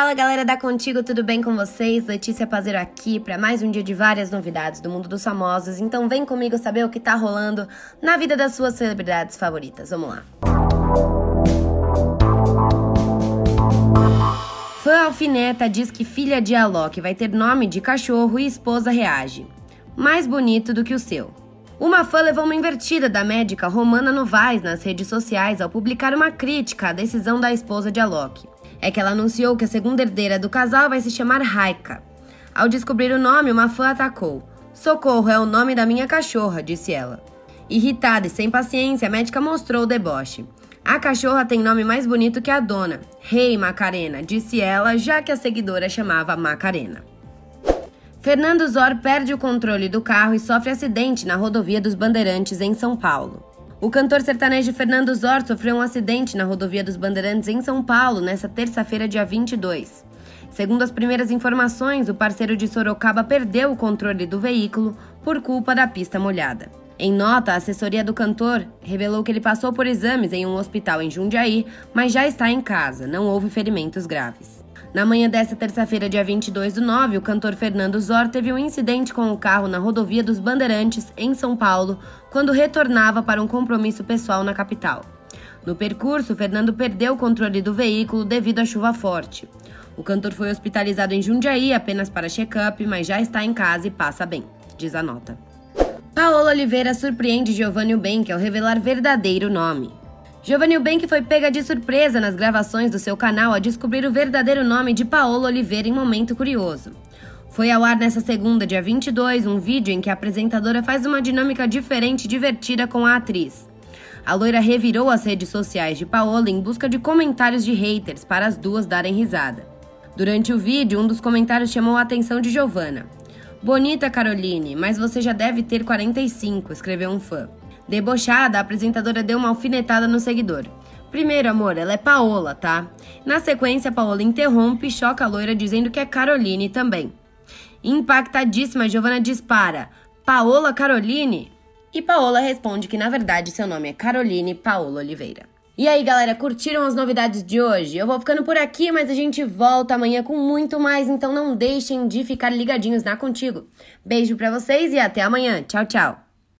Fala galera da Contigo, tudo bem com vocês? Letícia Pazeiro aqui para mais um dia de várias novidades do mundo dos famosos. Então vem comigo saber o que tá rolando na vida das suas celebridades favoritas. Vamos lá. Fã alfineta diz que filha de Alok vai ter nome de cachorro e esposa reage. Mais bonito do que o seu. Uma fã levou uma invertida da médica Romana Novaes nas redes sociais ao publicar uma crítica à decisão da esposa de Alok é que ela anunciou que a segunda herdeira do casal vai se chamar Raika. Ao descobrir o nome, uma fã atacou. Socorro é o nome da minha cachorra, disse ela. Irritada e sem paciência, a médica mostrou o deboche. A cachorra tem nome mais bonito que a dona. Rei hey, Macarena, disse ela, já que a seguidora chamava Macarena. Fernando Zor perde o controle do carro e sofre acidente na rodovia dos Bandeirantes, em São Paulo. O cantor sertanejo Fernando Zor sofreu um acidente na rodovia dos Bandeirantes em São Paulo nesta terça-feira, dia 22. Segundo as primeiras informações, o parceiro de Sorocaba perdeu o controle do veículo por culpa da pista molhada. Em nota, a assessoria do cantor revelou que ele passou por exames em um hospital em Jundiaí, mas já está em casa, não houve ferimentos graves. Na manhã desta terça-feira, dia 22 do 9, o cantor Fernando Zor teve um incidente com o carro na rodovia dos Bandeirantes, em São Paulo, quando retornava para um compromisso pessoal na capital. No percurso, Fernando perdeu o controle do veículo devido à chuva forte. O cantor foi hospitalizado em Jundiaí apenas para check-up, mas já está em casa e passa bem, diz a nota. Paola Oliveira surpreende Giovanni Bank ao revelar verdadeiro nome. Giovanni Bank foi pega de surpresa nas gravações do seu canal ao descobrir o verdadeiro nome de Paola Oliveira em momento curioso. Foi ao ar nessa segunda, dia 22, um vídeo em que a apresentadora faz uma dinâmica diferente e divertida com a atriz. A loira revirou as redes sociais de Paola em busca de comentários de haters para as duas darem risada. Durante o vídeo, um dos comentários chamou a atenção de Giovanna. Bonita Caroline, mas você já deve ter 45, escreveu um fã. Debochada, a apresentadora deu uma alfinetada no seguidor. Primeiro, amor, ela é Paola, tá? Na sequência, Paola interrompe e choca a loira dizendo que é Caroline também. Impactadíssima, Giovanna dispara: Paola Caroline? E Paola responde que na verdade seu nome é Caroline Paola Oliveira. E aí, galera, curtiram as novidades de hoje? Eu vou ficando por aqui, mas a gente volta amanhã com muito mais, então não deixem de ficar ligadinhos na Contigo. Beijo para vocês e até amanhã. Tchau, tchau.